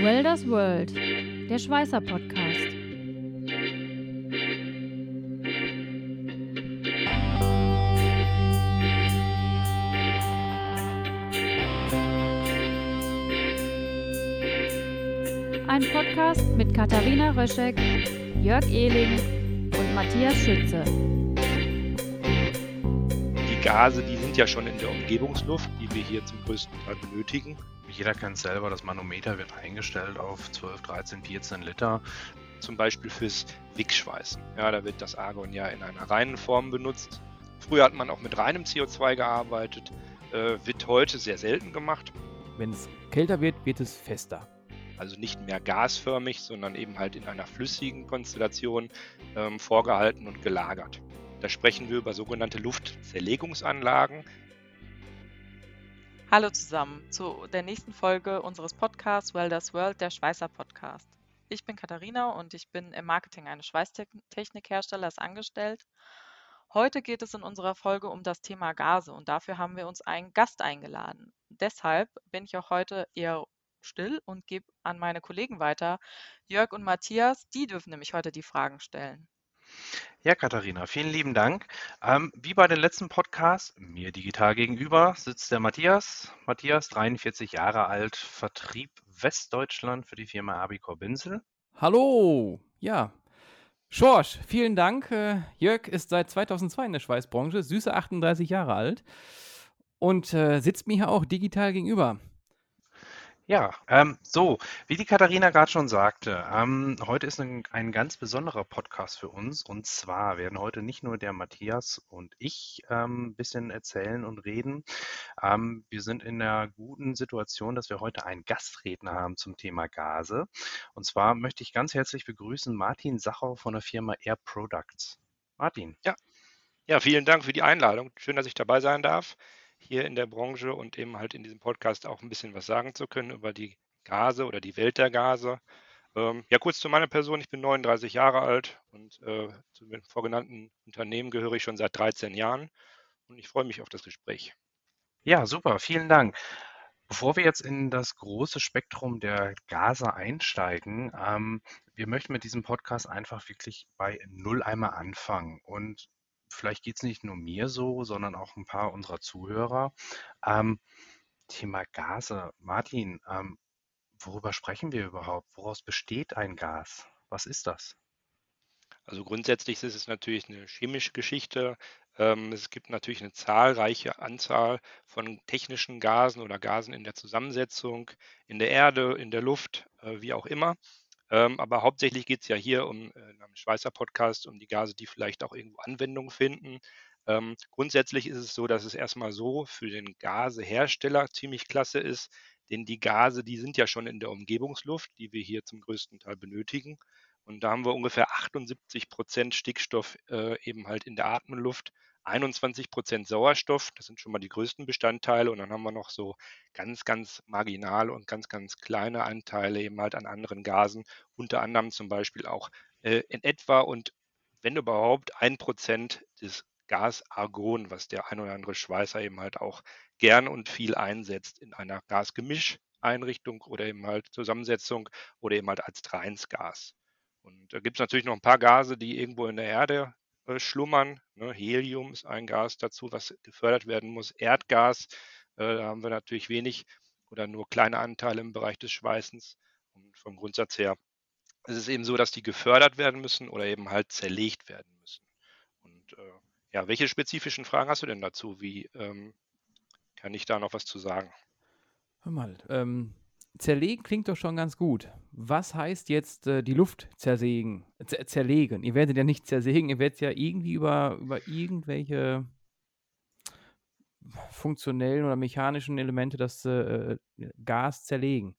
Welders World, der Schweißer Podcast. Ein Podcast mit Katharina Röschek, Jörg Ehling und Matthias Schütze. Die Gase, die sind ja schon in der Umgebungsluft, die wir hier zum größten Teil benötigen. Jeder kennt es selber, das Manometer wird eingestellt auf 12, 13, 14 Liter. Zum Beispiel fürs Wickschweißen. Ja, da wird das Argon ja in einer reinen Form benutzt. Früher hat man auch mit reinem CO2 gearbeitet, äh, wird heute sehr selten gemacht. Wenn es kälter wird, wird es fester. Also nicht mehr gasförmig, sondern eben halt in einer flüssigen Konstellation ähm, vorgehalten und gelagert. Da sprechen wir über sogenannte Luftzerlegungsanlagen. Hallo zusammen zu der nächsten Folge unseres Podcasts Welders World, der Schweißer Podcast. Ich bin Katharina und ich bin im Marketing eines Schweißtechnikherstellers angestellt. Heute geht es in unserer Folge um das Thema Gase und dafür haben wir uns einen Gast eingeladen. Deshalb bin ich auch heute eher still und gebe an meine Kollegen weiter. Jörg und Matthias, die dürfen nämlich heute die Fragen stellen. Ja, Katharina, vielen lieben Dank. Ähm, wie bei den letzten Podcasts, mir digital gegenüber sitzt der Matthias. Matthias, 43 Jahre alt, Vertrieb Westdeutschland für die Firma Abicor Binsel. Hallo, ja. Schorsch, vielen Dank. Äh, Jörg ist seit 2002 in der Schweißbranche, süße 38 Jahre alt und äh, sitzt mir hier auch digital gegenüber. Ja, ähm, so, wie die Katharina gerade schon sagte, ähm, heute ist ein, ein ganz besonderer Podcast für uns. Und zwar werden heute nicht nur der Matthias und ich ähm, bisschen erzählen und reden. Ähm, wir sind in der guten Situation, dass wir heute einen Gastredner haben zum Thema Gase. Und zwar möchte ich ganz herzlich begrüßen Martin Sachau von der Firma Air Products. Martin. Ja. Ja, vielen Dank für die Einladung. Schön, dass ich dabei sein darf hier in der Branche und eben halt in diesem Podcast auch ein bisschen was sagen zu können über die Gase oder die Welt der Gase. Ähm, ja, kurz zu meiner Person. Ich bin 39 Jahre alt und äh, zu den vorgenannten Unternehmen gehöre ich schon seit 13 Jahren und ich freue mich auf das Gespräch. Ja, super. Vielen Dank. Bevor wir jetzt in das große Spektrum der Gase einsteigen, ähm, wir möchten mit diesem Podcast einfach wirklich bei Null einmal anfangen und vielleicht geht es nicht nur mir so, sondern auch ein paar unserer Zuhörer. Ähm, Thema Gase. Martin, ähm, worüber sprechen wir überhaupt? Woraus besteht ein Gas? Was ist das? Also grundsätzlich ist es natürlich eine chemische Geschichte. Ähm, es gibt natürlich eine zahlreiche Anzahl von technischen Gasen oder Gasen in der Zusammensetzung, in der Erde, in der Luft, äh, wie auch immer. Ähm, aber hauptsächlich geht es ja hier um äh, im Schweißer Podcast um die Gase, die vielleicht auch irgendwo Anwendung finden. Ähm, grundsätzlich ist es so, dass es erstmal so für den Gasehersteller ziemlich klasse ist, denn die Gase, die sind ja schon in der Umgebungsluft, die wir hier zum größten Teil benötigen. Und da haben wir ungefähr 78 Prozent Stickstoff äh, eben halt in der Atemluft 21 Prozent Sauerstoff, das sind schon mal die größten Bestandteile. Und dann haben wir noch so ganz, ganz marginal und ganz, ganz kleine Anteile eben halt an anderen Gasen, unter anderem zum Beispiel auch äh, in etwa und wenn überhaupt ein Prozent des Gas Argon, was der ein oder andere Schweißer eben halt auch gern und viel einsetzt in einer Gasgemischeinrichtung oder eben halt Zusammensetzung oder eben halt als 3-1-Gas. Und da gibt es natürlich noch ein paar Gase, die irgendwo in der Erde schlummern. Ne? Helium ist ein Gas dazu, was gefördert werden muss. Erdgas, äh, da haben wir natürlich wenig oder nur kleine Anteile im Bereich des Schweißens. Und vom Grundsatz her ist es eben so, dass die gefördert werden müssen oder eben halt zerlegt werden müssen. Und äh, ja, welche spezifischen Fragen hast du denn dazu? Wie ähm, kann ich da noch was zu sagen? Hör mal, ähm, zerlegen klingt doch schon ganz gut. Was heißt jetzt äh, die Luft zersägen, zerlegen? Ihr werdet ja nicht zersägen, ihr werdet ja irgendwie über, über irgendwelche funktionellen oder mechanischen Elemente das äh, Gas zerlegen.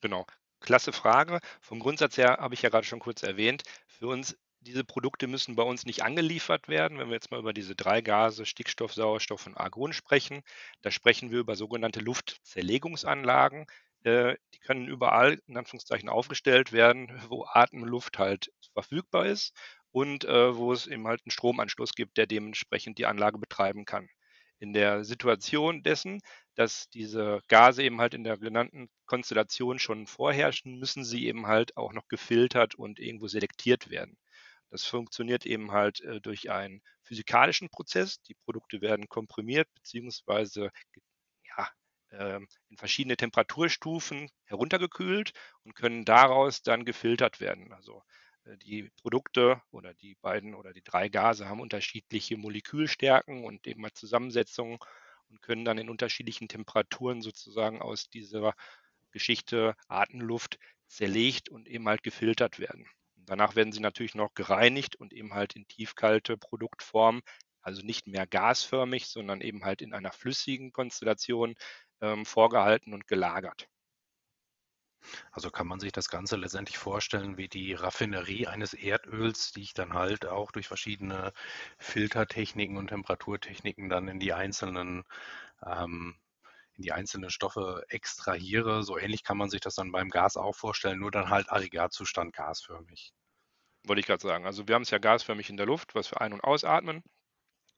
Genau. Klasse Frage. Vom Grundsatz her habe ich ja gerade schon kurz erwähnt. Für uns diese Produkte müssen bei uns nicht angeliefert werden. Wenn wir jetzt mal über diese drei Gase, Stickstoff, Sauerstoff und Argon sprechen, da sprechen wir über sogenannte Luftzerlegungsanlagen. Äh, die können überall in Anführungszeichen aufgestellt werden, wo Atemluft halt verfügbar ist und äh, wo es eben halt einen Stromanschluss gibt, der dementsprechend die Anlage betreiben kann. in der Situation dessen, dass diese Gase eben halt in der genannten Konstellation schon vorherrschen, müssen sie eben halt auch noch gefiltert und irgendwo selektiert werden. Das funktioniert eben halt äh, durch einen physikalischen Prozess. Die Produkte werden komprimiert bzw. Ja, äh, in verschiedene Temperaturstufen heruntergekühlt und können daraus dann gefiltert werden. Also äh, die Produkte oder die beiden oder die drei Gase haben unterschiedliche Molekülstärken und eben mal Zusammensetzungen und können dann in unterschiedlichen Temperaturen sozusagen aus dieser Geschichte Atemluft zerlegt und eben halt gefiltert werden. Danach werden sie natürlich noch gereinigt und eben halt in tiefkalte Produktform, also nicht mehr gasförmig, sondern eben halt in einer flüssigen Konstellation ähm, vorgehalten und gelagert. Also kann man sich das Ganze letztendlich vorstellen wie die Raffinerie eines Erdöls, die ich dann halt auch durch verschiedene Filtertechniken und Temperaturtechniken dann in die einzelnen ähm, in die einzelnen Stoffe extrahiere. So ähnlich kann man sich das dann beim Gas auch vorstellen, nur dann halt Aggregatzustand gasförmig. Wollte ich gerade sagen. Also wir haben es ja gasförmig in der Luft, was wir ein- und ausatmen.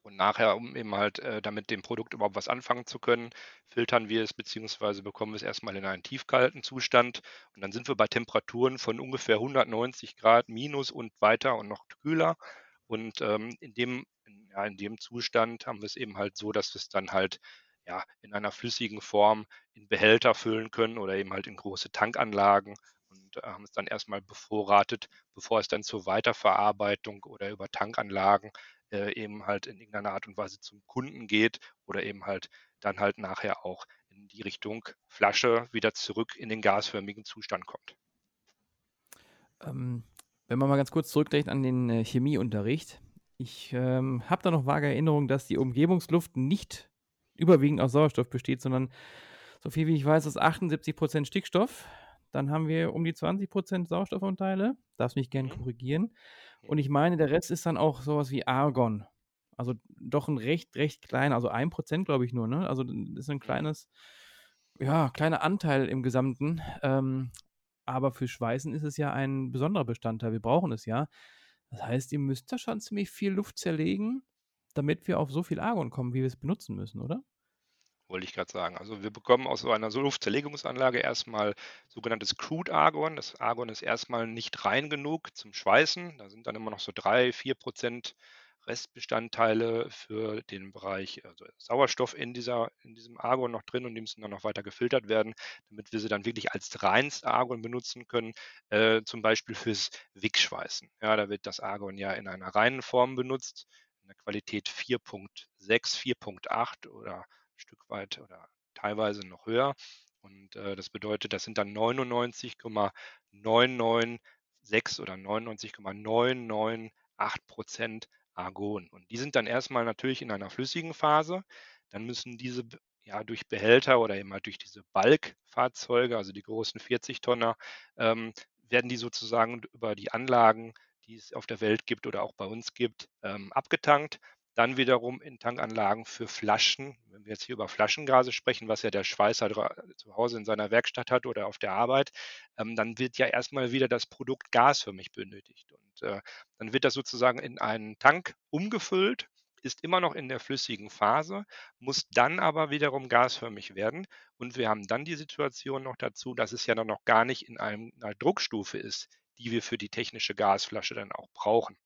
Und nachher, um eben halt äh, damit dem Produkt überhaupt was anfangen zu können, filtern wir es beziehungsweise bekommen wir es erstmal in einen tiefkalten Zustand. Und dann sind wir bei Temperaturen von ungefähr 190 Grad minus und weiter und noch kühler. Und ähm, in, dem, ja, in dem Zustand haben wir es eben halt so, dass wir es dann halt ja, in einer flüssigen Form in Behälter füllen können oder eben halt in große Tankanlagen und äh, haben es dann erstmal bevorratet, bevor es dann zur Weiterverarbeitung oder über Tankanlagen äh, eben halt in irgendeiner Art und Weise zum Kunden geht oder eben halt dann halt nachher auch in die Richtung Flasche wieder zurück in den gasförmigen Zustand kommt. Ähm, wenn man mal ganz kurz zurückdenkt an den äh, Chemieunterricht. Ich ähm, habe da noch vage Erinnerung, dass die Umgebungsluft nicht überwiegend aus Sauerstoff besteht, sondern so viel wie ich weiß, ist 78% Stickstoff. Dann haben wir um die 20% Sauerstoffanteile. Darfst mich gerne mhm. korrigieren. Und ich meine, der Rest ist dann auch sowas wie Argon. Also doch ein recht, recht kleiner, also ein Prozent, glaube ich nur, ne? Also das ist ein mhm. kleines, ja, kleiner Anteil im Gesamten. Ähm, aber für Schweißen ist es ja ein besonderer Bestandteil. Wir brauchen es ja. Das heißt, ihr müsst da schon ziemlich viel Luft zerlegen, damit wir auf so viel Argon kommen, wie wir es benutzen müssen, oder? wollte ich gerade sagen. Also wir bekommen aus so einer Luftzerlegungsanlage erstmal sogenanntes Crude Argon. Das Argon ist erstmal nicht rein genug zum Schweißen. Da sind dann immer noch so drei, vier Prozent Restbestandteile für den Bereich also Sauerstoff in, dieser, in diesem Argon noch drin und die müssen dann noch weiter gefiltert werden, damit wir sie dann wirklich als reines Argon benutzen können, äh, zum Beispiel fürs Wickschweißen. Ja, da wird das Argon ja in einer reinen Form benutzt, in der Qualität 4.6, 4.8 oder Stück weit oder teilweise noch höher. Und äh, das bedeutet, das sind dann 99,996 oder 99,998 Prozent Argon. Und die sind dann erstmal natürlich in einer flüssigen Phase. Dann müssen diese ja durch Behälter oder eben halt durch diese Balkfahrzeuge, also die großen 40 Tonner, ähm, werden die sozusagen über die Anlagen, die es auf der Welt gibt oder auch bei uns gibt, ähm, abgetankt dann wiederum in Tankanlagen für Flaschen, wenn wir jetzt hier über Flaschengase sprechen, was ja der Schweißer zu Hause in seiner Werkstatt hat oder auf der Arbeit, ähm, dann wird ja erstmal wieder das Produkt gasförmig benötigt. Und äh, dann wird das sozusagen in einen Tank umgefüllt, ist immer noch in der flüssigen Phase, muss dann aber wiederum gasförmig werden. Und wir haben dann die Situation noch dazu, dass es ja noch gar nicht in einer Druckstufe ist, die wir für die technische Gasflasche dann auch brauchen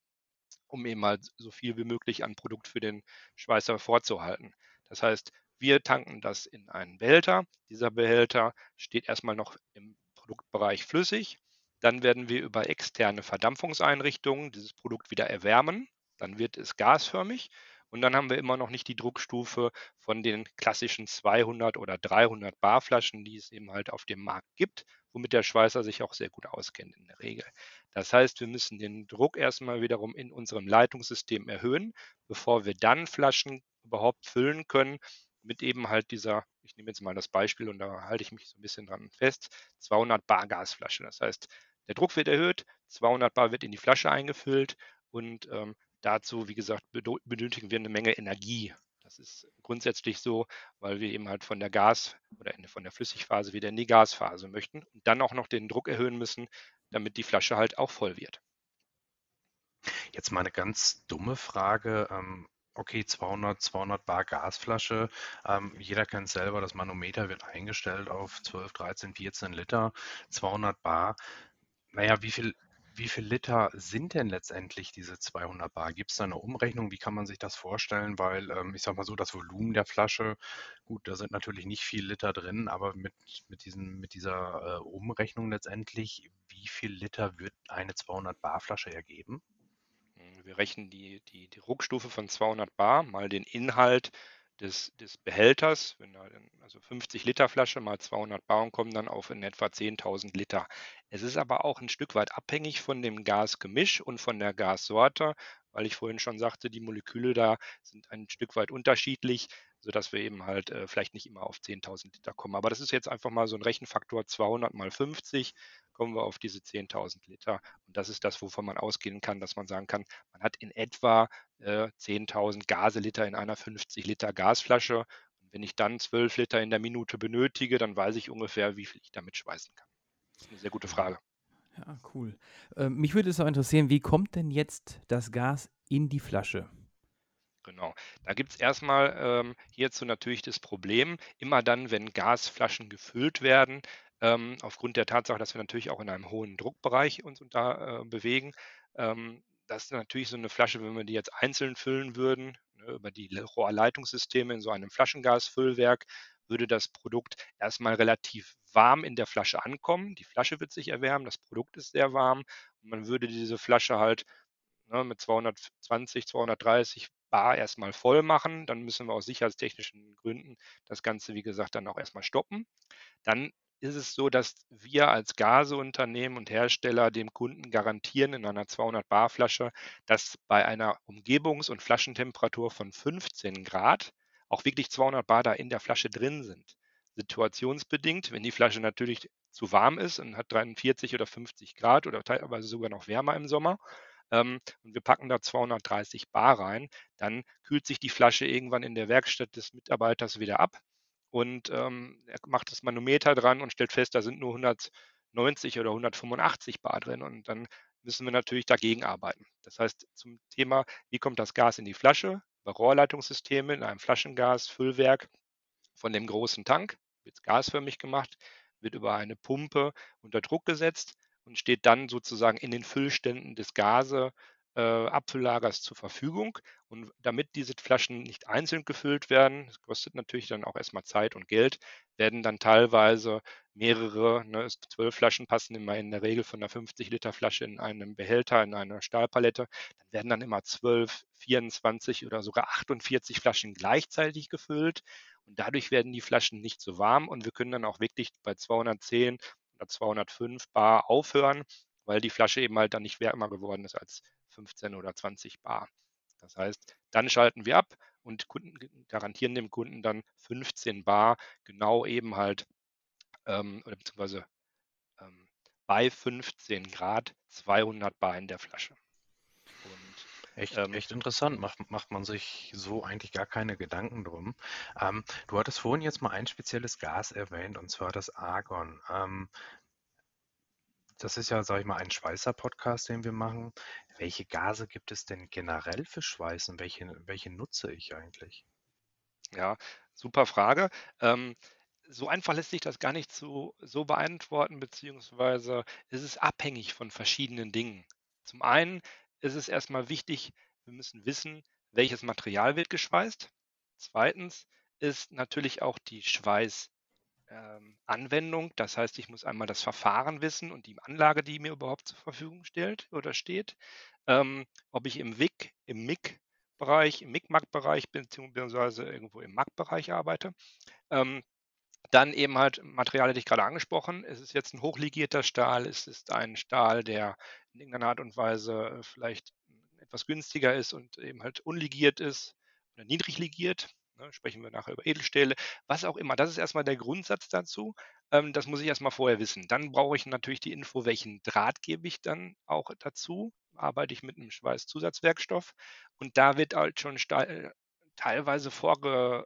um eben halt so viel wie möglich an Produkt für den Schweißer vorzuhalten. Das heißt, wir tanken das in einen Behälter. Dieser Behälter steht erstmal noch im Produktbereich flüssig. Dann werden wir über externe Verdampfungseinrichtungen dieses Produkt wieder erwärmen. Dann wird es gasförmig. Und dann haben wir immer noch nicht die Druckstufe von den klassischen 200 oder 300 Barflaschen, die es eben halt auf dem Markt gibt, womit der Schweißer sich auch sehr gut auskennt in der Regel. Das heißt, wir müssen den Druck erstmal wiederum in unserem Leitungssystem erhöhen, bevor wir dann Flaschen überhaupt füllen können mit eben halt dieser, ich nehme jetzt mal das Beispiel und da halte ich mich so ein bisschen dran fest, 200 Bar Gasflasche. Das heißt, der Druck wird erhöht, 200 Bar wird in die Flasche eingefüllt und ähm, dazu, wie gesagt, benötigen wir eine Menge Energie. Das ist grundsätzlich so, weil wir eben halt von der Gas- oder von der Flüssigphase wieder in die Gasphase möchten und dann auch noch den Druck erhöhen müssen, damit die Flasche halt auch voll wird. Jetzt mal eine ganz dumme Frage. Ähm, Okay, 200, 200 Bar Gasflasche. Ähm, jeder kennt selber, das Manometer wird eingestellt auf 12, 13, 14 Liter. 200 Bar. Naja, wie viel, wie viel Liter sind denn letztendlich diese 200 Bar? Gibt es da eine Umrechnung? Wie kann man sich das vorstellen? Weil ähm, ich sage mal so, das Volumen der Flasche, gut, da sind natürlich nicht viel Liter drin, aber mit, mit, diesen, mit dieser äh, Umrechnung letztendlich, wie viel Liter wird eine 200 Bar Flasche ergeben? Wir rechnen die, die, die Ruckstufe von 200 Bar mal den Inhalt des, des Behälters, wenn da also 50 Liter Flasche mal 200 Bar und kommen dann auf in etwa 10.000 Liter. Es ist aber auch ein Stück weit abhängig von dem Gasgemisch und von der Gassorte, weil ich vorhin schon sagte, die Moleküle da sind ein Stück weit unterschiedlich, sodass wir eben halt äh, vielleicht nicht immer auf 10.000 Liter kommen. Aber das ist jetzt einfach mal so ein Rechenfaktor 200 mal 50 kommen wir auf diese 10.000 Liter. Und das ist das, wovon man ausgehen kann, dass man sagen kann, man hat in etwa äh, 10.000 Gaseliter in einer 50 Liter Gasflasche. Und wenn ich dann 12 Liter in der Minute benötige, dann weiß ich ungefähr, wie viel ich damit schweißen kann. Das ist eine sehr gute Frage. Ja, cool. Äh, mich würde es auch interessieren, wie kommt denn jetzt das Gas in die Flasche? Genau. Da gibt es erstmal ähm, hierzu natürlich das Problem, immer dann, wenn Gasflaschen gefüllt werden, ähm, aufgrund der Tatsache, dass wir natürlich auch in einem hohen Druckbereich uns da äh, bewegen. Ähm, das ist natürlich so eine Flasche, wenn wir die jetzt einzeln füllen würden, ne, über die Rohrleitungssysteme in so einem Flaschengasfüllwerk, würde das Produkt erstmal relativ warm in der Flasche ankommen. Die Flasche wird sich erwärmen, das Produkt ist sehr warm und man würde diese Flasche halt ne, mit 220, 230 Bar erstmal voll machen. Dann müssen wir aus sicherheitstechnischen Gründen das Ganze, wie gesagt, dann auch erstmal stoppen. Dann ist es so, dass wir als Gaseunternehmen und Hersteller dem Kunden garantieren in einer 200 Bar Flasche, dass bei einer Umgebungs- und Flaschentemperatur von 15 Grad auch wirklich 200 Bar da in der Flasche drin sind. Situationsbedingt, wenn die Flasche natürlich zu warm ist und hat 43 oder 50 Grad oder teilweise sogar noch wärmer im Sommer, ähm, und wir packen da 230 Bar rein, dann kühlt sich die Flasche irgendwann in der Werkstatt des Mitarbeiters wieder ab und ähm, er macht das Manometer dran und stellt fest, da sind nur 190 oder 185 Bar drin und dann müssen wir natürlich dagegen arbeiten. Das heißt, zum Thema, wie kommt das Gas in die Flasche? Bei Rohrleitungssystemen in einem Flaschengasfüllwerk von dem großen Tank wird gasförmig gemacht, wird über eine Pumpe unter Druck gesetzt und steht dann sozusagen in den Füllständen des Gase äh, Abfülllagers zur Verfügung. Und damit diese Flaschen nicht einzeln gefüllt werden, das kostet natürlich dann auch erstmal Zeit und Geld, werden dann teilweise mehrere, ne, zwölf Flaschen passen immer in der Regel von einer 50 Liter Flasche in einem Behälter, in einer Stahlpalette, dann werden dann immer 12, 24 oder sogar 48 Flaschen gleichzeitig gefüllt. Und dadurch werden die Flaschen nicht so warm und wir können dann auch wirklich bei 210 oder 205 Bar aufhören, weil die Flasche eben halt dann nicht wärmer geworden ist als 15 oder 20 Bar. Das heißt, dann schalten wir ab und Kunden garantieren dem Kunden dann 15 Bar genau eben halt ähm, oder beziehungsweise ähm, bei 15 Grad 200 Bar in der Flasche. Und, echt, ähm, echt interessant, macht, macht man sich so eigentlich gar keine Gedanken drum. Ähm, du hattest vorhin jetzt mal ein spezielles Gas erwähnt und zwar das Argon. Ähm, das ist ja, sage ich mal, ein Schweißer-Podcast, den wir machen. Welche Gase gibt es denn generell für Schweißen? Welche, welche nutze ich eigentlich? Ja, super Frage. Ähm, so einfach lässt sich das gar nicht so, so beantworten, beziehungsweise ist es abhängig von verschiedenen Dingen. Zum einen ist es erstmal wichtig, wir müssen wissen, welches Material wird geschweißt. Zweitens ist natürlich auch die Schweiß, Anwendung. Das heißt, ich muss einmal das Verfahren wissen und die Anlage, die mir überhaupt zur Verfügung stellt oder steht. Ähm, ob ich im WIC, im MIG-Bereich, im MIG-MAG-Bereich beziehungsweise irgendwo im MAG-Bereich arbeite. Ähm, dann eben halt Material, hätte ich gerade angesprochen. Ist es jetzt ein hochlegierter Stahl? Ist es ein Stahl, der in irgendeiner Art und Weise äh, vielleicht etwas günstiger ist und eben halt unlegiert ist oder niedrig legiert? Ne, sprechen wir nachher über Edelstähle, was auch immer. Das ist erstmal der Grundsatz dazu. Ähm, das muss ich erstmal vorher wissen. Dann brauche ich natürlich die Info, welchen Draht gebe ich dann auch dazu. Arbeite ich mit einem Schweißzusatzwerkstoff. Und da wird halt schon äh, teilweise vorge,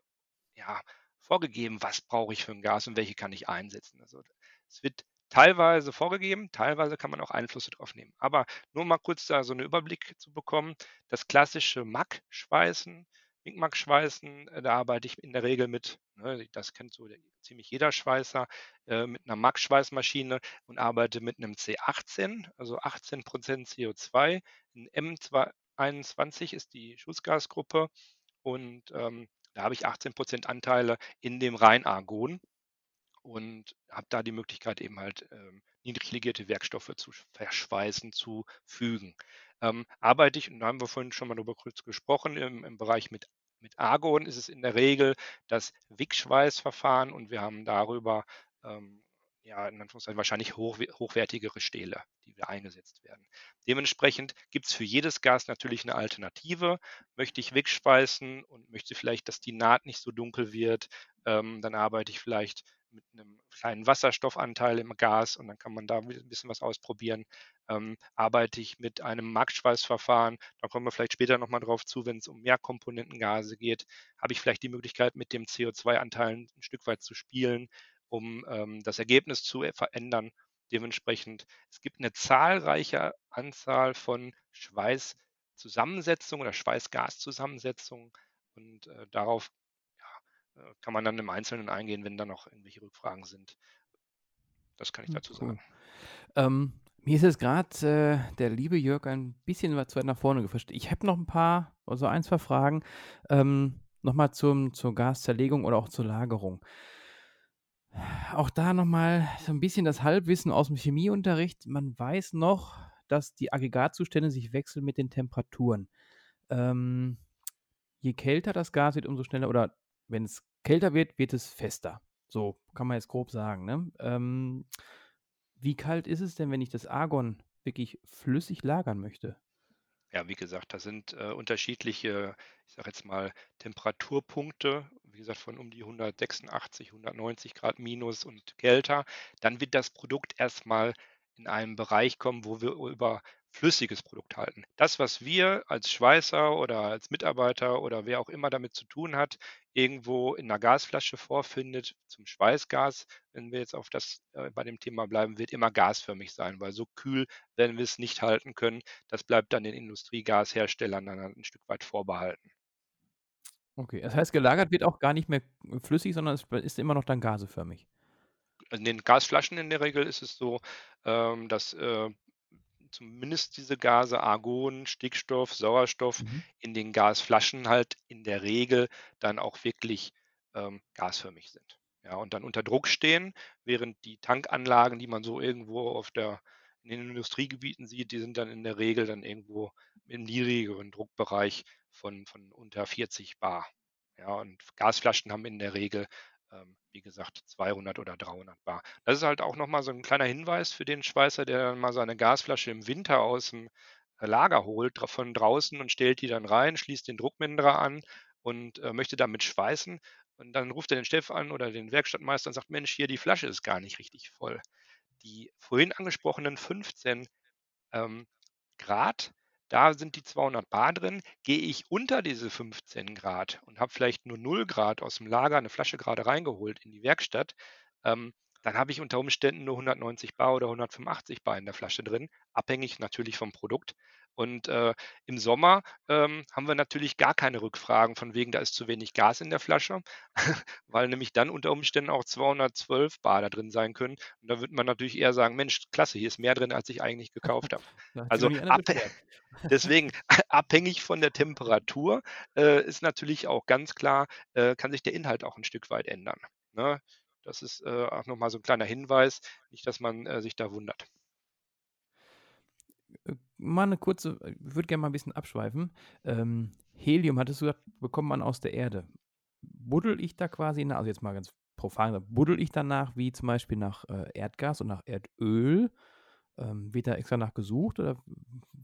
ja, vorgegeben, was brauche ich für ein Gas und welche kann ich einsetzen. Also es wird teilweise vorgegeben, teilweise kann man auch Einflüsse drauf nehmen. Aber nur mal kurz da so einen Überblick zu bekommen, das klassische MAC-Schweißen, Wingmack-Schweißen, äh, da arbeite ich in der Regel mit, ne, das kennt so ziemlich jeder Schweißer, äh, mit einer MAC-Schweißmaschine und arbeite mit einem C18, also 18% CO2. Ein M21 ist die Schutzgasgruppe und ähm, da habe ich 18% Anteile in dem Reinargon und habe da die Möglichkeit eben halt ähm, niedrig legierte Werkstoffe zu verschweißen, zu fügen. Ähm, arbeite ich, und da haben wir vorhin schon mal darüber kurz gesprochen, im, im Bereich mit, mit Argon ist es in der Regel das Wickschweißverfahren und wir haben darüber ähm, ja, in Anführungszeichen wahrscheinlich hoch, hochwertigere Stähle, die da eingesetzt werden. Dementsprechend gibt es für jedes Gas natürlich eine Alternative. Möchte ich wegschweißen und möchte vielleicht, dass die Naht nicht so dunkel wird, ähm, dann arbeite ich vielleicht mit einem kleinen Wasserstoffanteil im Gas und dann kann man da ein bisschen was ausprobieren. Ähm, arbeite ich mit einem Marktschweißverfahren, da kommen wir vielleicht später nochmal drauf zu, wenn es um Mehrkomponentengase geht, habe ich vielleicht die Möglichkeit, mit dem CO2-Anteil ein Stück weit zu spielen, um ähm, das Ergebnis zu verändern. Dementsprechend, es gibt eine zahlreiche Anzahl von Schweißzusammensetzungen oder Schweißgaszusammensetzungen und äh, darauf kann man dann im Einzelnen eingehen, wenn da noch irgendwelche Rückfragen sind. Das kann ich hm, dazu cool. sagen. Ähm, mir ist jetzt gerade äh, der liebe Jörg ein bisschen zu weit nach vorne gefischt. Ich habe noch ein paar, also ein, zwei Fragen. Ähm, Nochmal zur Gaszerlegung oder auch zur Lagerung. Auch da nochmal so ein bisschen das Halbwissen aus dem Chemieunterricht. Man weiß noch, dass die Aggregatzustände sich wechseln mit den Temperaturen. Ähm, je kälter das Gas wird, umso schneller, oder wenn es kälter wird, wird es fester. So kann man jetzt grob sagen. Ne? Ähm, wie kalt ist es denn, wenn ich das Argon wirklich flüssig lagern möchte? Ja, wie gesagt, da sind äh, unterschiedliche, ich sage jetzt mal, Temperaturpunkte, wie gesagt, von um die 186, 190 Grad minus und kälter. Dann wird das Produkt erstmal in einen Bereich kommen, wo wir über flüssiges Produkt halten. Das, was wir als Schweißer oder als Mitarbeiter oder wer auch immer damit zu tun hat, irgendwo in einer Gasflasche vorfindet zum Schweißgas, wenn wir jetzt auf das äh, bei dem Thema bleiben, wird immer gasförmig sein, weil so kühl werden wir es nicht halten können. Das bleibt dann den Industriegasherstellern dann ein Stück weit vorbehalten. Okay, das heißt, gelagert wird auch gar nicht mehr flüssig, sondern es ist immer noch dann gaseförmig. In den Gasflaschen in der Regel ist es so, ähm, dass äh, zumindest diese Gase Argon, Stickstoff, Sauerstoff mhm. in den Gasflaschen halt in der Regel dann auch wirklich ähm, gasförmig sind. Ja, und dann unter Druck stehen, während die Tankanlagen, die man so irgendwo auf der in den Industriegebieten sieht, die sind dann in der Regel dann irgendwo im niedrigeren Druckbereich von, von unter 40 Bar. Ja, und Gasflaschen haben in der Regel wie gesagt, 200 oder 300 Bar. Das ist halt auch nochmal so ein kleiner Hinweis für den Schweißer, der mal seine Gasflasche im Winter aus dem äh, Lager holt von draußen und stellt die dann rein, schließt den Druckminderer an und äh, möchte damit schweißen. Und dann ruft er den Chef an oder den Werkstattmeister und sagt, Mensch, hier die Flasche ist gar nicht richtig voll. Die vorhin angesprochenen 15 ähm, Grad da sind die 200 Bar drin. Gehe ich unter diese 15 Grad und habe vielleicht nur 0 Grad aus dem Lager eine Flasche gerade reingeholt in die Werkstatt, ähm, dann habe ich unter Umständen nur 190 Bar oder 185 Bar in der Flasche drin, abhängig natürlich vom Produkt. Und äh, im Sommer ähm, haben wir natürlich gar keine Rückfragen von wegen, da ist zu wenig Gas in der Flasche, weil nämlich dann unter Umständen auch 212 Bar da drin sein können. Und da würde man natürlich eher sagen, Mensch, klasse, hier ist mehr drin, als ich eigentlich gekauft habe. also ab, deswegen abhängig von der Temperatur äh, ist natürlich auch ganz klar, äh, kann sich der Inhalt auch ein Stück weit ändern. Ne? Das ist äh, auch nochmal so ein kleiner Hinweis, nicht, dass man äh, sich da wundert. Äh, mal eine kurze, ich würde gerne mal ein bisschen abschweifen. Ähm, Helium, hattest du gesagt, bekommt man aus der Erde. Buddel ich da quasi nach, also jetzt mal ganz profan buddel ich danach wie zum Beispiel nach äh, Erdgas und nach Erdöl? Ähm, wird da extra nach gesucht oder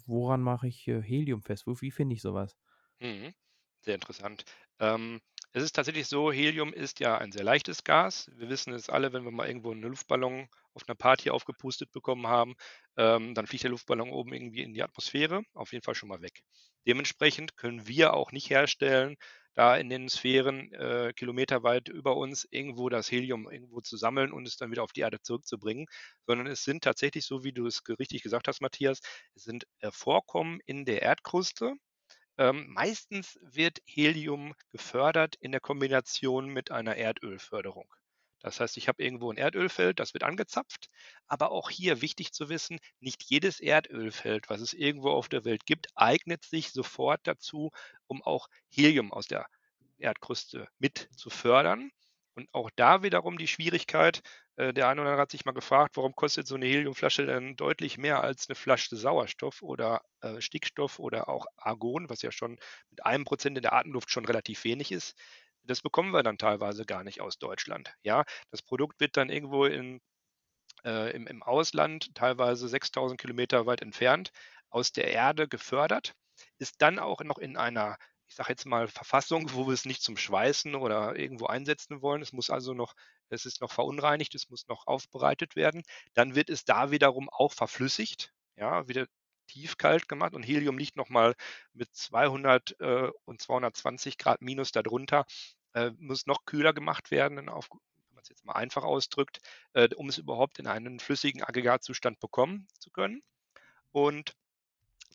woran mache ich äh, Helium fest? Wie finde ich sowas? Mhm. Sehr interessant. Ähm, es ist tatsächlich so, Helium ist ja ein sehr leichtes Gas. Wir wissen es alle, wenn wir mal irgendwo einen Luftballon auf einer Party aufgepustet bekommen haben, ähm, dann fliegt der Luftballon oben irgendwie in die Atmosphäre, auf jeden Fall schon mal weg. Dementsprechend können wir auch nicht herstellen, da in den Sphären äh, kilometerweit über uns irgendwo das Helium irgendwo zu sammeln und es dann wieder auf die Erde zurückzubringen, sondern es sind tatsächlich, so wie du es richtig gesagt hast, Matthias, es sind äh, Vorkommen in der Erdkruste. Ähm, meistens wird Helium gefördert in der Kombination mit einer Erdölförderung. Das heißt, ich habe irgendwo ein Erdölfeld, das wird angezapft. Aber auch hier wichtig zu wissen, nicht jedes Erdölfeld, was es irgendwo auf der Welt gibt, eignet sich sofort dazu, um auch Helium aus der Erdkruste mit zu fördern. Und auch da wiederum die Schwierigkeit, äh, der eine oder andere hat sich mal gefragt, warum kostet so eine Heliumflasche denn deutlich mehr als eine Flasche Sauerstoff oder äh, Stickstoff oder auch Argon, was ja schon mit einem Prozent in der Atemluft schon relativ wenig ist. Das bekommen wir dann teilweise gar nicht aus Deutschland. Ja, das Produkt wird dann irgendwo in, äh, im, im Ausland, teilweise 6000 Kilometer weit entfernt, aus der Erde gefördert, ist dann auch noch in einer ich sage jetzt mal, Verfassung, wo wir es nicht zum Schweißen oder irgendwo einsetzen wollen. Es muss also noch, es ist noch verunreinigt, es muss noch aufbereitet werden. Dann wird es da wiederum auch verflüssigt, ja, wieder tiefkalt gemacht und Helium liegt nochmal mit 200 äh, und 220 Grad minus darunter, äh, muss noch kühler gemacht werden, wenn man es jetzt mal einfach ausdrückt, äh, um es überhaupt in einen flüssigen Aggregatzustand bekommen zu können. Und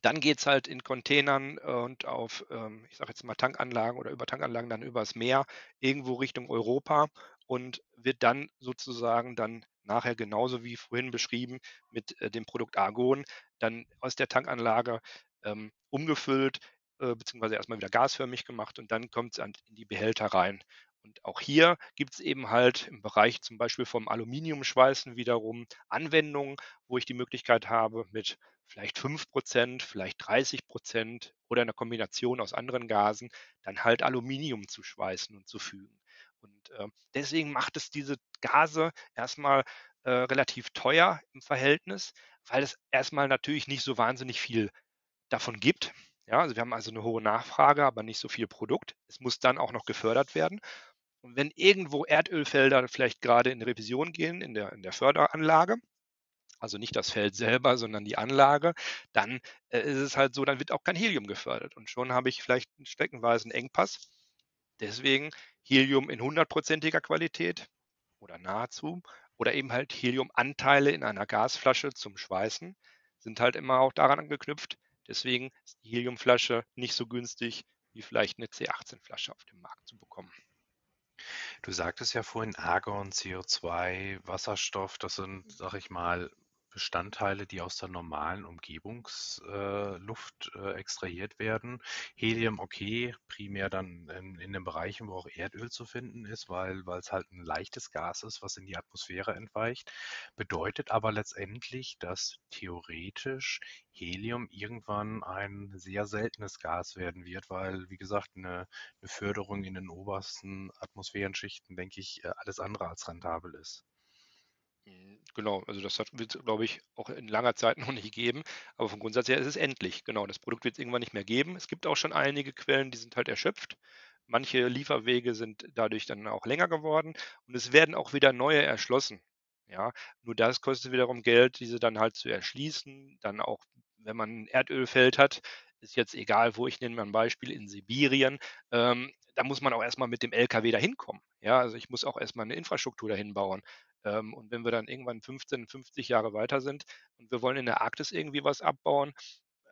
dann geht es halt in Containern und auf, ähm, ich sage jetzt mal Tankanlagen oder über Tankanlagen dann übers Meer irgendwo Richtung Europa und wird dann sozusagen dann nachher genauso wie vorhin beschrieben mit äh, dem Produkt Argon dann aus der Tankanlage ähm, umgefüllt, äh, beziehungsweise erstmal wieder gasförmig gemacht und dann kommt es in die Behälter rein. Und auch hier gibt es eben halt im Bereich zum Beispiel vom Aluminiumschweißen wiederum Anwendungen, wo ich die Möglichkeit habe, mit vielleicht 5%, vielleicht 30% oder einer Kombination aus anderen Gasen dann halt Aluminium zu schweißen und zu fügen. Und äh, deswegen macht es diese Gase erstmal äh, relativ teuer im Verhältnis, weil es erstmal natürlich nicht so wahnsinnig viel davon gibt. Ja, also wir haben also eine hohe Nachfrage, aber nicht so viel Produkt. Es muss dann auch noch gefördert werden. Und wenn irgendwo Erdölfelder vielleicht gerade in Revision gehen, in der, in der Förderanlage, also nicht das Feld selber, sondern die Anlage, dann äh, ist es halt so, dann wird auch kein Helium gefördert. Und schon habe ich vielleicht einen streckenweisen Engpass. Deswegen Helium in hundertprozentiger Qualität oder nahezu oder eben halt Heliumanteile in einer Gasflasche zum Schweißen sind halt immer auch daran angeknüpft. Deswegen ist die Heliumflasche nicht so günstig wie vielleicht eine C18-Flasche auf dem Markt zu bekommen. Du sagtest ja vorhin Argon, CO2, Wasserstoff, das sind, sag ich mal, Bestandteile, die aus der normalen Umgebungsluft äh, äh, extrahiert werden. Helium, okay, primär dann in, in den Bereichen, wo auch Erdöl zu finden ist, weil es halt ein leichtes Gas ist, was in die Atmosphäre entweicht. Bedeutet aber letztendlich, dass theoretisch Helium irgendwann ein sehr seltenes Gas werden wird, weil, wie gesagt, eine, eine Förderung in den obersten Atmosphärenschichten, denke ich, äh, alles andere als rentabel ist. Mhm, genau, also das wird es, glaube ich, auch in langer Zeit noch nicht geben. Aber vom Grundsatz her ist es endlich. Genau, das Produkt wird es irgendwann nicht mehr geben. Es gibt auch schon einige Quellen, die sind halt erschöpft. Manche Lieferwege sind dadurch dann auch länger geworden und es werden auch wieder neue erschlossen. Ja, nur das kostet wiederum Geld, diese dann halt zu erschließen. Dann auch, wenn man ein Erdölfeld hat, ist jetzt egal, wo ich nenne mal ein Beispiel in Sibirien. Ähm, da muss man auch erstmal mit dem LKW dahin kommen. Ja, also ich muss auch erstmal eine Infrastruktur dahin bauen. Ähm, und wenn wir dann irgendwann 15, 50 Jahre weiter sind und wir wollen in der Arktis irgendwie was abbauen,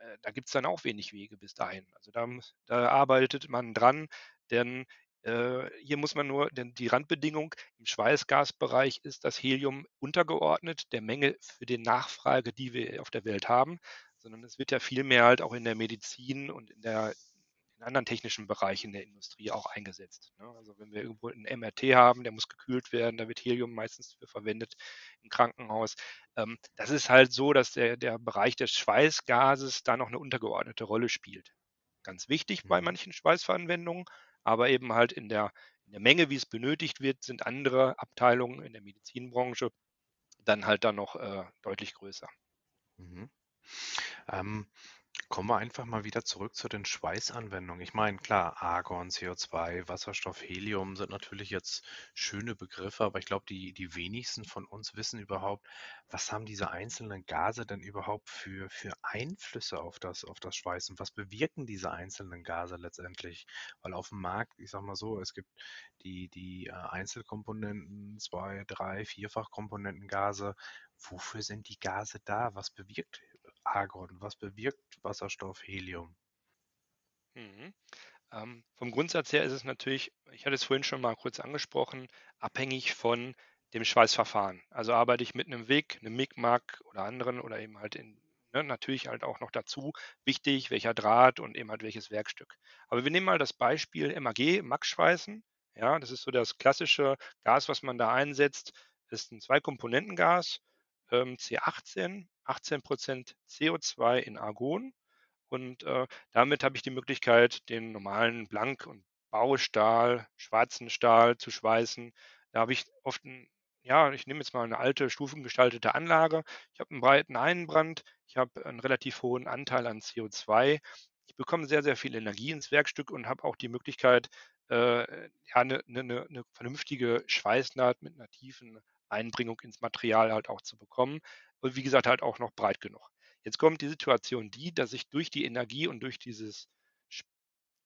äh, da gibt es dann auch wenig Wege bis dahin. Also da, da arbeitet man dran, denn äh, hier muss man nur, denn die Randbedingung im Schweißgasbereich ist das Helium untergeordnet der Menge für die Nachfrage, die wir auf der Welt haben, sondern es wird ja viel mehr halt auch in der Medizin und in der in anderen technischen Bereichen der Industrie auch eingesetzt. Ne? Also wenn wir irgendwo einen MRT haben, der muss gekühlt werden, da wird Helium meistens für verwendet im Krankenhaus. Ähm, das ist halt so, dass der, der Bereich des Schweißgases da noch eine untergeordnete Rolle spielt. Ganz wichtig bei mhm. manchen Schweißveranwendungen, aber eben halt in der, in der Menge, wie es benötigt wird, sind andere Abteilungen in der Medizinbranche dann halt dann noch äh, deutlich größer. Mhm. Ähm, Kommen wir einfach mal wieder zurück zu den Schweißanwendungen. Ich meine, klar, Argon, CO2, Wasserstoff, Helium sind natürlich jetzt schöne Begriffe, aber ich glaube, die, die wenigsten von uns wissen überhaupt, was haben diese einzelnen Gase denn überhaupt für, für Einflüsse auf das, auf das Schweißen? Was bewirken diese einzelnen Gase letztendlich? Weil auf dem Markt, ich sag mal so, es gibt die, die äh, Einzelkomponenten, zwei, drei, vierfachkomponentengase. Wofür sind die Gase da? Was bewirkt Argon? Was bewirkt Wasserstoff, Helium? Mhm. Ähm, vom Grundsatz her ist es natürlich, ich hatte es vorhin schon mal kurz angesprochen, abhängig von dem Schweißverfahren. Also arbeite ich mit einem WIG, einem MIG-MAG oder anderen oder eben halt in, ne, natürlich halt auch noch dazu wichtig, welcher Draht und eben halt welches Werkstück. Aber wir nehmen mal das Beispiel MAG, MAG-Schweißen. Ja, das ist so das klassische Gas, was man da einsetzt. Das ist ein Zwei-Komponenten-Gas, ähm, C18, 18% CO2 in Argon. Und äh, damit habe ich die Möglichkeit, den normalen Blank- und Baustahl, schwarzen Stahl zu schweißen. Da habe ich oft ein, ja, ich nehme jetzt mal eine alte stufengestaltete Anlage. Ich habe einen breiten Einbrand, ich habe einen relativ hohen Anteil an CO2. Ich bekomme sehr, sehr viel Energie ins Werkstück und habe auch die Möglichkeit, äh, ja, eine, eine, eine vernünftige Schweißnaht mit einer tiefen Einbringung ins Material halt auch zu bekommen. Und wie gesagt, halt auch noch breit genug. Jetzt kommt die Situation die, dass ich durch die Energie und durch dieses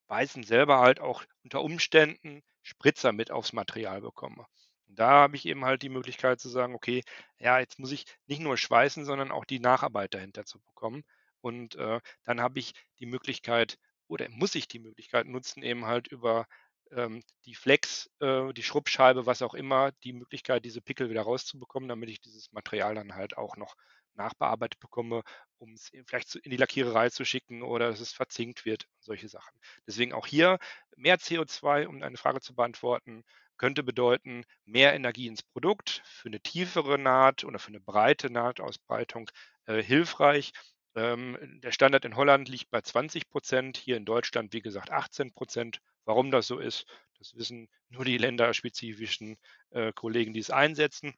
Weißen selber halt auch unter Umständen Spritzer mit aufs Material bekomme. Und da habe ich eben halt die Möglichkeit zu sagen, okay, ja, jetzt muss ich nicht nur schweißen, sondern auch die Nacharbeit dahinter zu bekommen. Und äh, dann habe ich die Möglichkeit oder muss ich die Möglichkeit nutzen, eben halt über ähm, die Flex, äh, die Schrubbscheibe, was auch immer, die Möglichkeit, diese Pickel wieder rauszubekommen, damit ich dieses Material dann halt auch noch nachbearbeitet bekomme, um es vielleicht in die Lackiererei zu schicken oder dass es verzinkt wird, solche Sachen. Deswegen auch hier mehr CO2, um eine Frage zu beantworten, könnte bedeuten mehr Energie ins Produkt für eine tiefere Naht oder für eine breite Nahtausbreitung äh, hilfreich. Ähm, der Standard in Holland liegt bei 20 Prozent, hier in Deutschland, wie gesagt, 18 Prozent. Warum das so ist, das wissen nur die länderspezifischen äh, Kollegen, die es einsetzen.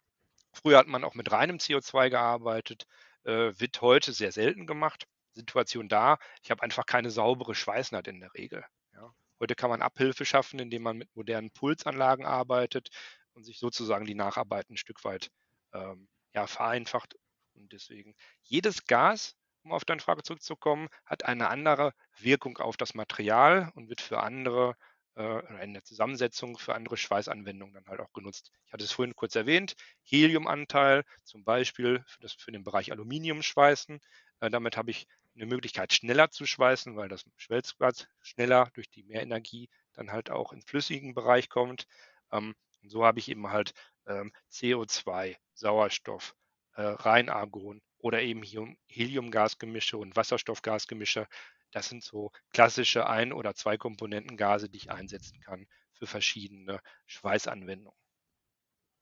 Früher hat man auch mit reinem CO2 gearbeitet, äh, wird heute sehr selten gemacht. Situation da, ich habe einfach keine saubere Schweißnaht in der Regel. Ja. Heute kann man Abhilfe schaffen, indem man mit modernen Pulsanlagen arbeitet und sich sozusagen die Nacharbeit ein Stück weit ähm, ja, vereinfacht. Und deswegen, jedes Gas um auf deine Frage zurückzukommen, hat eine andere Wirkung auf das Material und wird für andere äh, in der Zusammensetzung für andere Schweißanwendungen dann halt auch genutzt. Ich hatte es vorhin kurz erwähnt, Heliumanteil zum Beispiel für, das, für den Bereich Aluminiumschweißen. Äh, damit habe ich eine Möglichkeit, schneller zu schweißen, weil das Schmelzgas schneller durch die Mehrenergie dann halt auch in flüssigen Bereich kommt. Ähm, und so habe ich eben halt ähm, CO2, Sauerstoff, äh, Reinargon oder eben Heliumgasgemische und Wasserstoffgasgemische. Das sind so klassische Ein- oder Zwei-Komponentengase, die ich einsetzen kann für verschiedene Schweißanwendungen.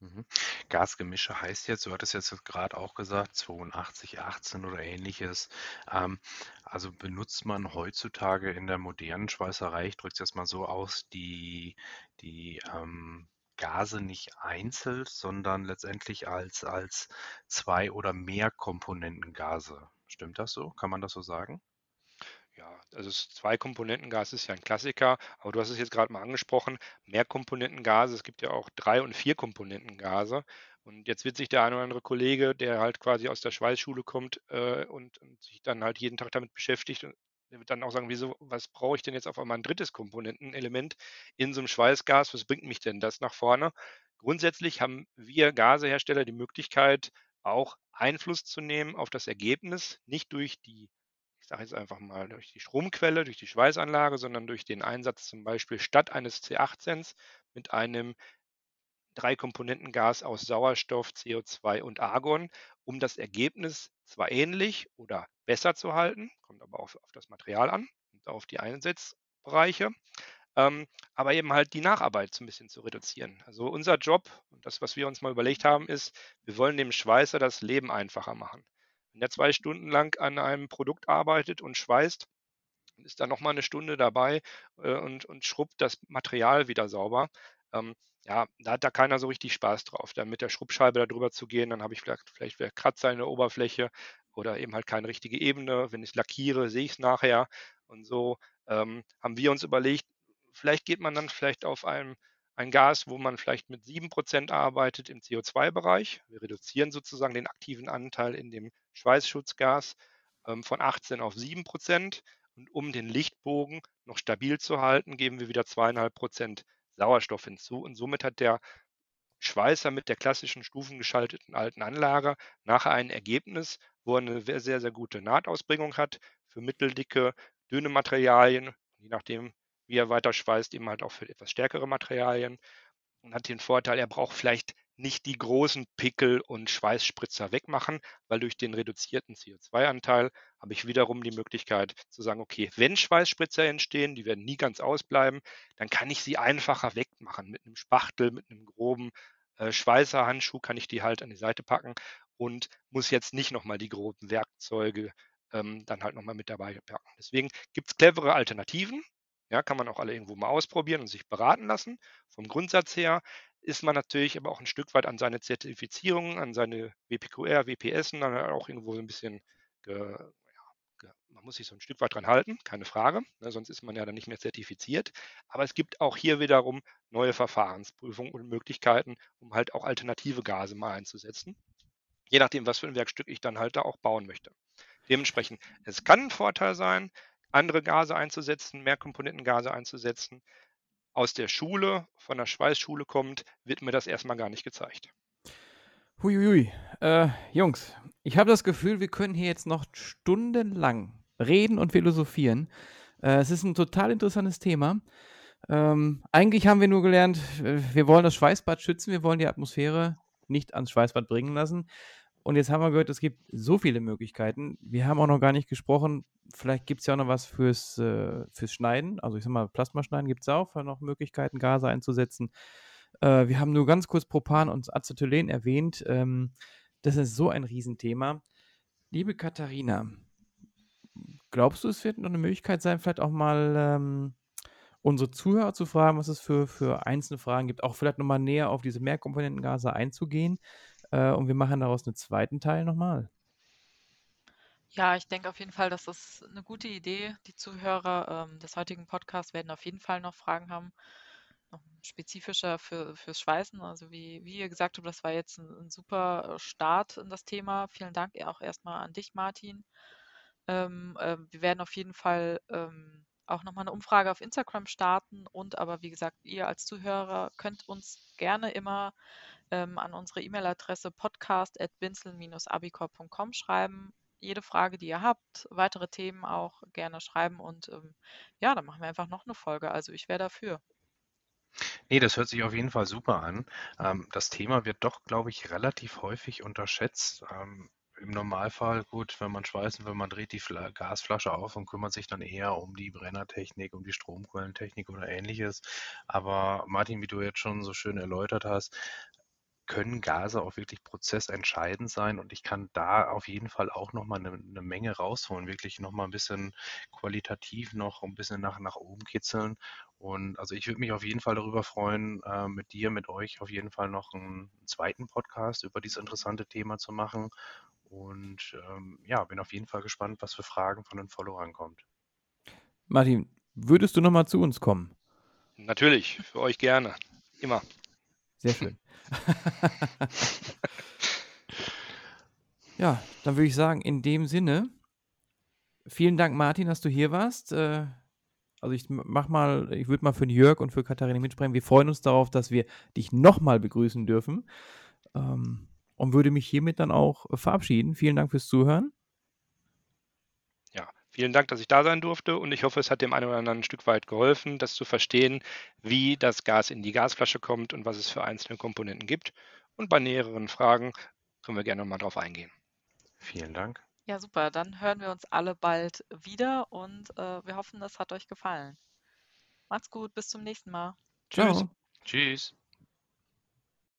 Mhm. Gasgemische heißt jetzt, du hattest jetzt gerade auch gesagt, 82, 18 oder ähnliches. Ähm, also benutzt man heutzutage in der modernen Schweißerei, ich drücke es jetzt mal so aus, die, die ähm, Gase nicht einzeln, sondern letztendlich als, als zwei oder mehr Komponentengase. Stimmt das so? Kann man das so sagen? Ja, also das Zwei-Komponenten-Gas ist ja ein Klassiker, aber du hast es jetzt gerade mal angesprochen, Mehrkomponentengase, es gibt ja auch Drei- und Vier-Komponentengase. Und jetzt wird sich der eine oder andere Kollege, der halt quasi aus der Schweißschule kommt äh, und, und, sich dann halt jeden Tag damit beschäftigt der wird dann auch sagen, wieso, was brauche ich denn jetzt auf einmal ein drittes Komponentenelement in so einem Schweißgas? Was bringt mich denn das nach vorne? Grundsätzlich haben wir Gasehersteller die Möglichkeit, auch Einfluss zu nehmen auf das Ergebnis, nicht durch die, ich sage jetzt einfach mal, durch die Stromquelle, durch die Schweißanlage, sondern durch den Einsatz zum Beispiel statt eines C18s mit einem Drei-Komponenten-Gas aus Sauerstoff, CO2 und Argon, um das Ergebnis zwar ähnlich oder besser zu halten, kommt aber auch auf das Material an und auf die Einsatzbereiche, ähm, aber eben halt die Nacharbeit so ein bisschen zu reduzieren. Also unser Job und das, was wir uns mal überlegt haben, ist, wir wollen dem Schweißer das Leben einfacher machen. Wenn er zwei Stunden lang an einem Produkt arbeitet und schweißt, ist dann nochmal eine Stunde dabei äh, und, und schrubbt das Material wieder sauber. Ähm, ja, da hat da keiner so richtig Spaß drauf. Dann mit der Schrubbscheibe da drüber zu gehen, dann habe ich vielleicht, vielleicht Kratzer in der Oberfläche. oder eben halt keine richtige Ebene. Wenn ich lackiere, sehe ich es nachher. Und so ähm, haben wir uns überlegt, vielleicht geht man dann vielleicht auf einem ein Gas, wo man vielleicht mit 7% arbeitet im CO2-Bereich. Wir reduzieren sozusagen den aktiven Anteil in dem Schweißschutzgas ähm, von 18 auf 7%. Und um den Lichtbogen noch stabil zu halten, geben wir wieder 2,5% Sauerstoff hinzu. Und somit hat der Schweißer mit der klassischen stufengeschalteten alten Anlage nachher ein Ergebnis, wo er eine sehr, sehr gute Nahtausbringung hat für mitteldicke, dünne Materialien, je nachdem, wie er weiter schweißt, eben halt auch für etwas stärkere Materialien und hat den Vorteil, er braucht vielleicht nicht die großen Pickel und Schweißspritzer wegmachen, weil durch den reduzierten CO2-Anteil habe ich wiederum die Möglichkeit zu sagen, okay, wenn Schweißspritzer entstehen, die werden nie ganz ausbleiben, dann kann ich sie einfacher wegmachen. Mit einem Spachtel, mit einem groben äh, Schweißerhandschuh kann ich die halt an die Seite packen und muss jetzt nicht nochmal die groben Werkzeuge ähm, dann halt nochmal mit dabei packen. Deswegen gibt es clevere Alternativen, ja, kann man auch alle irgendwo mal ausprobieren und sich beraten lassen. Vom Grundsatz her ist man natürlich aber auch ein Stück weit an seine Zertifizierungen, an seine WPQR, WPS dann auch irgendwo so ein bisschen, ge, ja, ge, man muss sich so ein Stück weit dran halten, keine Frage, ne, sonst ist man ja dann nicht mehr zertifiziert. Aber es gibt auch hier wiederum neue Verfahrensprüfungen und Möglichkeiten, um halt auch alternative Gase mal einzusetzen. Je nachdem, was für ein Werkstück ich dann halt da auch bauen möchte. Dementsprechend, es kann ein Vorteil sein, andere Gase einzusetzen, mehr Komponentengase einzusetzen. Aus der Schule, von der Schweißschule kommt, wird mir das erstmal gar nicht gezeigt. Huiuiui. Äh, Jungs, ich habe das Gefühl, wir können hier jetzt noch stundenlang reden und philosophieren. Äh, es ist ein total interessantes Thema. Ähm, eigentlich haben wir nur gelernt, äh, wir wollen das Schweißbad schützen, wir wollen die Atmosphäre nicht ans Schweißbad bringen lassen. Und jetzt haben wir gehört, es gibt so viele Möglichkeiten. Wir haben auch noch gar nicht gesprochen, vielleicht gibt es ja auch noch was fürs, äh, fürs Schneiden. Also ich sag mal, Plasmaschneiden gibt es auch, noch Möglichkeiten, Gase einzusetzen. Äh, wir haben nur ganz kurz Propan und Acetylen erwähnt. Ähm, das ist so ein Riesenthema. Liebe Katharina, glaubst du, es wird noch eine Möglichkeit sein, vielleicht auch mal ähm, unsere Zuhörer zu fragen, was es für, für einzelne Fragen gibt, auch vielleicht nochmal näher auf diese Mehrkomponentengase einzugehen? Äh, und wir machen daraus einen zweiten Teil nochmal. Ja, ich denke auf jeden Fall, das ist eine gute Idee. Die Zuhörer ähm, des heutigen Podcasts werden auf jeden Fall noch Fragen haben, noch spezifischer für, fürs Schweißen. Also wie, wie ihr gesagt habt, das war jetzt ein, ein super äh, Start in das Thema. Vielen Dank auch erstmal an dich, Martin. Ähm, äh, wir werden auf jeden Fall ähm, auch nochmal eine Umfrage auf Instagram starten und aber wie gesagt, ihr als Zuhörer könnt uns gerne immer ähm, an unsere E-Mail-Adresse podcast.binzel-abicor.com schreiben. Jede Frage, die ihr habt, weitere Themen auch gerne schreiben und ähm, ja, dann machen wir einfach noch eine Folge. Also ich wäre dafür. Nee, das hört sich auf jeden Fall super an. Ähm, das Thema wird doch, glaube ich, relativ häufig unterschätzt. Ähm, Im Normalfall, gut, wenn man schweißt, wenn man dreht die Fla Gasflasche auf und kümmert sich dann eher um die Brennertechnik, um die Stromquellentechnik oder ähnliches. Aber Martin, wie du jetzt schon so schön erläutert hast, können Gase auch wirklich prozessentscheidend sein und ich kann da auf jeden Fall auch nochmal eine, eine Menge rausholen, wirklich nochmal ein bisschen qualitativ noch ein bisschen nach, nach oben kitzeln. Und also ich würde mich auf jeden Fall darüber freuen, äh, mit dir, mit euch auf jeden Fall noch einen, zweiten Podcast über dieses interessante Thema zu machen. Und ähm, ja, bin auf jeden Fall gespannt, was für Fragen von den Followern kommt. Martin, würdest du nochmal zu uns kommen? Natürlich, für euch gerne. Immer. Sehr schön. ja, dann würde ich sagen, in dem Sinne, vielen Dank, Martin, dass du hier warst. Äh, also ich mach mal, ich würde mal für Jörg und für Katharina mitsprechen. Wir freuen uns darauf, dass wir dich nochmal begrüßen dürfen. Ähm, und würde mich hiermit dann auch verabschieden. Vielen Dank fürs Zuhören. Vielen Dank, dass ich da sein durfte und ich hoffe, es hat dem einen oder anderen ein Stück weit geholfen, das zu verstehen, wie das Gas in die Gasflasche kommt und was es für einzelne Komponenten gibt. Und bei näheren Fragen können wir gerne mal drauf eingehen. Vielen Dank. Ja, super. Dann hören wir uns alle bald wieder und äh, wir hoffen, das hat euch gefallen. Macht's gut, bis zum nächsten Mal. Tschüss. Ciao. Tschüss.